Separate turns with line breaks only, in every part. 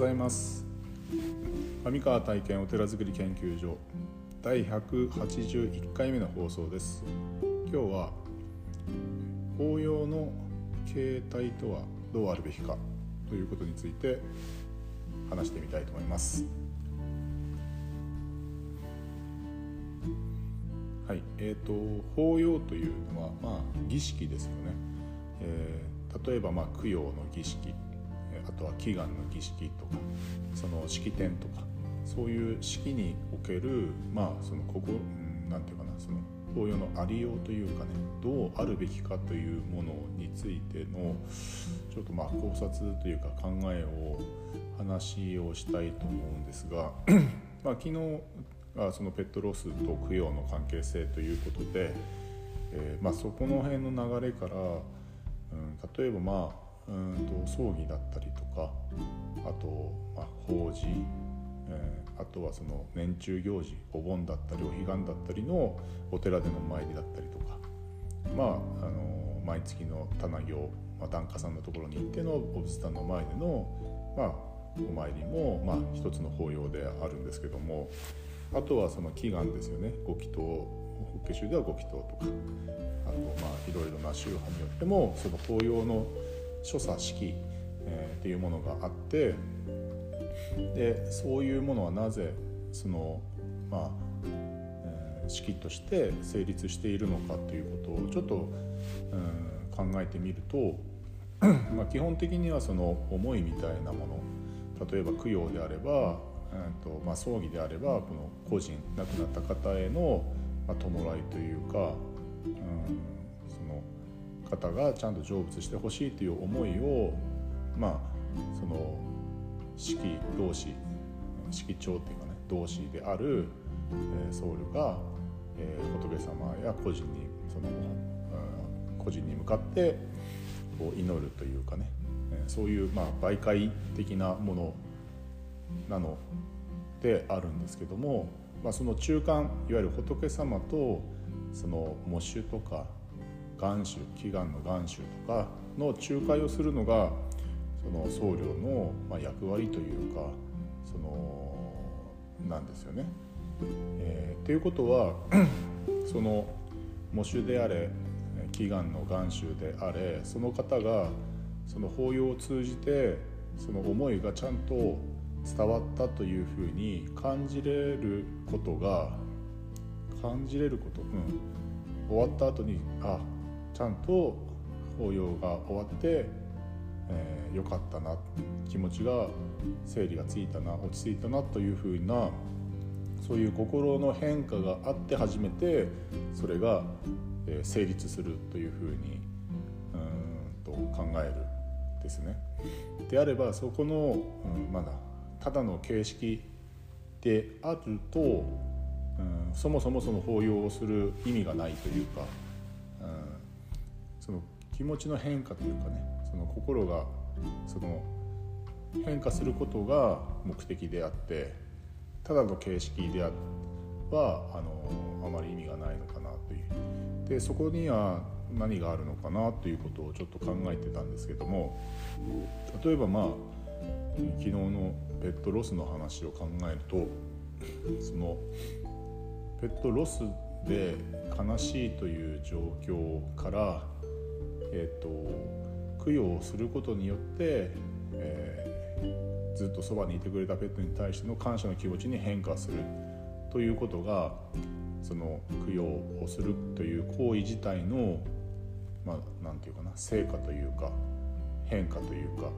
ございます。上川体験お寺づくり研究所第181回目の放送です。今日は法要の形態とはどうあるべきかということについて話してみたいと思います。はいえーと、法要というのは、まあ、儀式ですよね、えー、例えば、まあ、供養の儀式。あとは祈願の儀式とかその式典とかそういう式におけるまあそのここ何て言うかなその法要のありようというかねどうあるべきかというものについてのちょっとまあ考察というか考えを話をしたいと思うんですが まあ昨日はそのペットロスと供養の関係性ということで、えー、まあそこの辺の流れから、うん、例えばまあうんと葬儀だったりとかあと、まあ、法事、えー、あとはその年中行事お盆だったりお彼岸だったりのお寺での参りだったりとかまああの毎月の棚行、まあ、檀家さんのところに行ってのお仏壇の前での、まあ、お参りも、まあ、一つの法要であるんですけどもあとはその祈願ですよね。ご祈祷法華宗ではご祈祷とかあとまあいろいろな宗派によってもその法要の所作式、えー、っていうものがあってでそういうものはなぜそのまあ、えー、式として成立しているのかということをちょっと、うん、考えてみると まあ基本的にはその思いみたいなもの例えば供養であれば、えーとまあ、葬儀であればこの個人亡くなった方への、まあ、弔いというか、うん方がちゃんと成仏してほしいという思いをまあその式同士式長っていうかね同士である、え、僧侶が、え、仏様や個人にその、個人に向かってこう祈るというかね、え、そういう、まあ、媒介的なものなのであるんですけども、まあ、その中間いわゆる仏様とその喪主とか願主祈願の願主とかの仲介をするのがその僧侶のま役割というかそのなんですよね。えー、っていうことは その喪主であれ祈願の願主であれその方がその法要を通じてその思いがちゃんと伝わったというふうに感じれることが感じれること、うん、終わった後にあちゃんと法要が終わって、えー、よかったな気持ちが整理がついたな落ち着いたなというふうなそういう心の変化があって初めてそれが、えー、成立するというふうにうんと考えるですね。であればそこの、うん、まだただの形式であると、うん、そもそもその法要をする意味がないというかその気持ちの変化というかねその心がその変化することが目的であってただの形式ではあのあまり意味がないのかなという。でそこには何があるのかなということをちょっと考えてたんですけども例えばまあ昨日のペットロスの話を考えるとそのペットロスで悲しいという状況からえーと、供養をすることによって、えー、ずっとそばにいてくれたペットに対しての感謝の気持ちに変化するということがその供養をするという行為自体のまあ何て言うかな成果というか変化というか、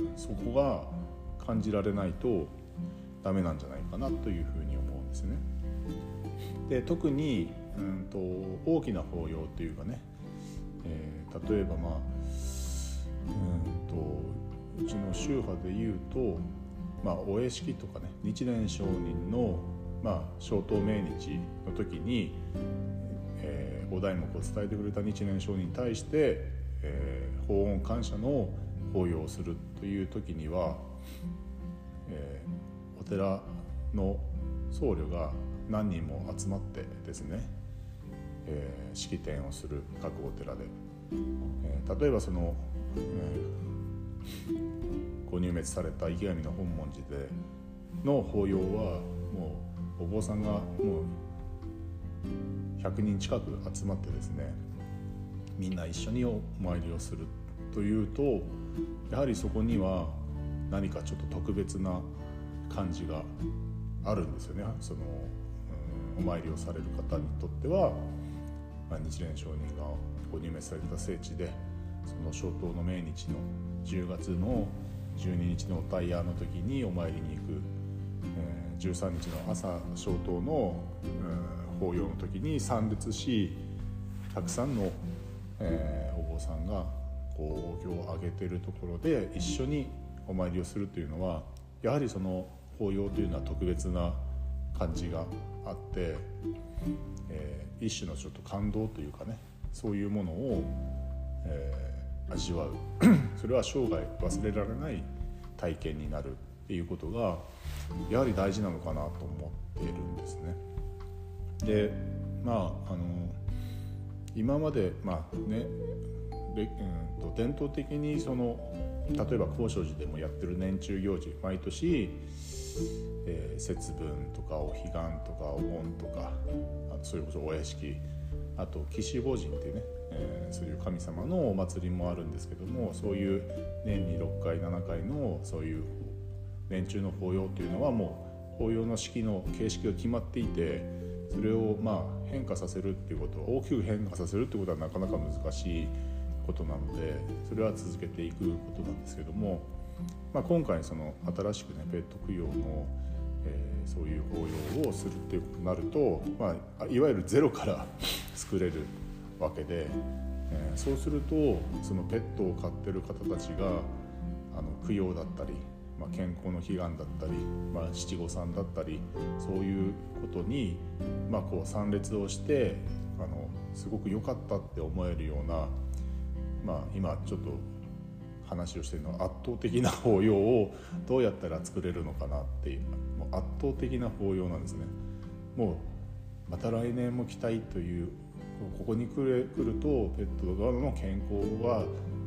うん、そこが感じられないとダメなんじゃないかなというふうに思うんですね。で特に、うんと大きな法要というかねえー、例えばまあうんとうちの宗派でいうと、まあ、お会式とかね日蓮上人の、まあ、小灯命日の時に、えー、お題目を伝えてくれた日蓮上人に対して、えー、法恩感謝の法要をするという時には、えー、お寺の僧侶が何人も集まってですねえー、式典をする各お寺で、えー、例えばその、えー、ご入滅された池上の本門寺での法要はもうお坊さんがもう100人近く集まってですねみんな一緒にお参りをするというとやはりそこには何かちょっと特別な感じがあるんですよね。その、お参りをされる方にとっては、まあ、日蓮上人がご入滅された聖地でその消灯の命日の10月の12日のタイヤの時にお参りに行く、えー、13日の朝消灯の、うん、法要の時に参列したくさんの、えー、お坊さんがこうお経をあげてるところで一緒にお参りをするというのはやはりその法要というのは特別な感じがあって、えー、一種のちょっと感動というかねそういうものを、えー、味わう それは生涯忘れられない体験になるっていうことがやはり大事なのかなと思っているんですね。でまああの今までまあねうんと伝統的にその例えば高尚寺でもやってる年中行事毎年、えー、節分とかお彼岸とかお盆とかあとそれこそお屋敷あと岸法人っていうね、えー、そういう神様のお祭りもあるんですけどもそういう年に6回7回のそういう年中の法要というのはもう法要の式の形式が決まっていてそれをまあ変化させるっていうこと大きく変化させるっていうことはなかなか難しいことなのでそれは続けていくことなんですけども、まあ、今回その新しくねペット供養の、えー、そういう法要をするっていうことになると、まあ、いわゆるゼロから作れるわけで、えー、そうするとそのペットを飼ってる方たちがあの供養だったり、まあ、健康の祈願だったり、まあ、七五三だったりそういうことに、まあ、こう参列をしてあのすごく良かったって思えるようなまあ、今ちょっと話をしてるのは圧倒的な法要をどうやったら作れるのかなっていうもう圧倒的な法要なんですね。もうまた来年も来たいというここに来る来るとペット側の健康は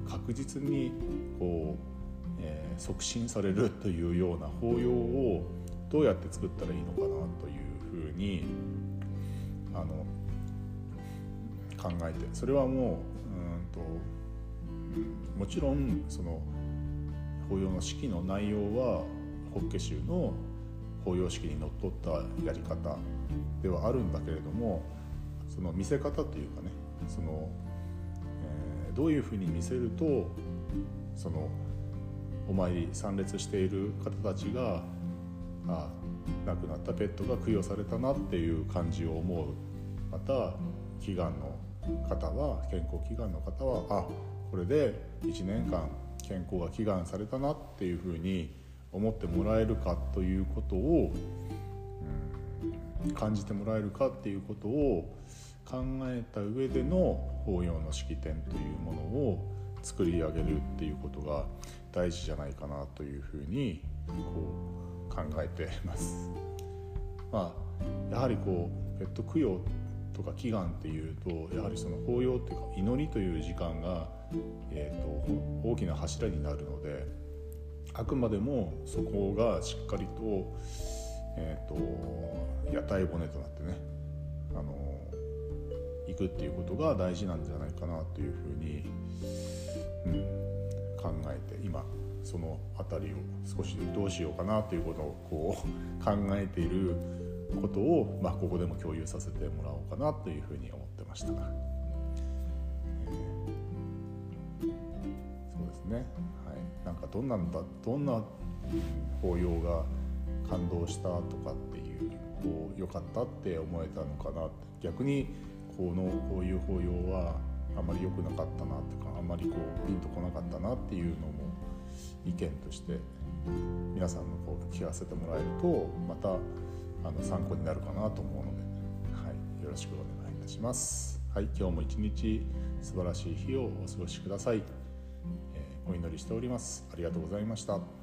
確実にこう、えー、促進されるというような法要をどうやって作ったらいいのかなというふうにあの考えてそれはもううんともちろんその法要の式の内容は法華宗の法要式にのっとったやり方ではあるんだけれどもその見せ方というかねその、えー、どういうふうに見せるとそのお参り参列している方たちがあ亡くなったペットが供養されたなっていう感じを思う。また祈願の方は健康祈願の方はあこれで1年間健康が祈願されたなっていうふうに思ってもらえるかということを、うん、感じてもらえるかっていうことを考えた上での法要の式典というものを作り上げるっていうことが大事じゃないかなというふうにこう考えてます。まあ、やはりこうペット供養とか祈願っていうとやはりその法要っていうか祈りという時間がえーと、大きな柱になるのであくまでもそこがしっかりと,、えーと、屋台骨となってねあの行くっていうことが大事なんじゃないかなというふうに、うん、考えて今その辺りを少しどうしようかなということをこう考えていることを、まあ、ここでも共有させてもらおうかなというふうに思ってました。そうですね、はい、なんかどんなんだどんな法要が感動したとかっていうこう良かったって思えたのかなって逆にこのこういう法要はあまり良くなかったなとかあんまりこうピンとこなかったなっていうのも意見として皆さんのこう聞かせてもらえるとまたあの参考になるかなと思うので、はい、よろしくお願いいたします。はい、今日も一日素晴らしい日をお過ごしください。えお祈りしておりますありがとうございました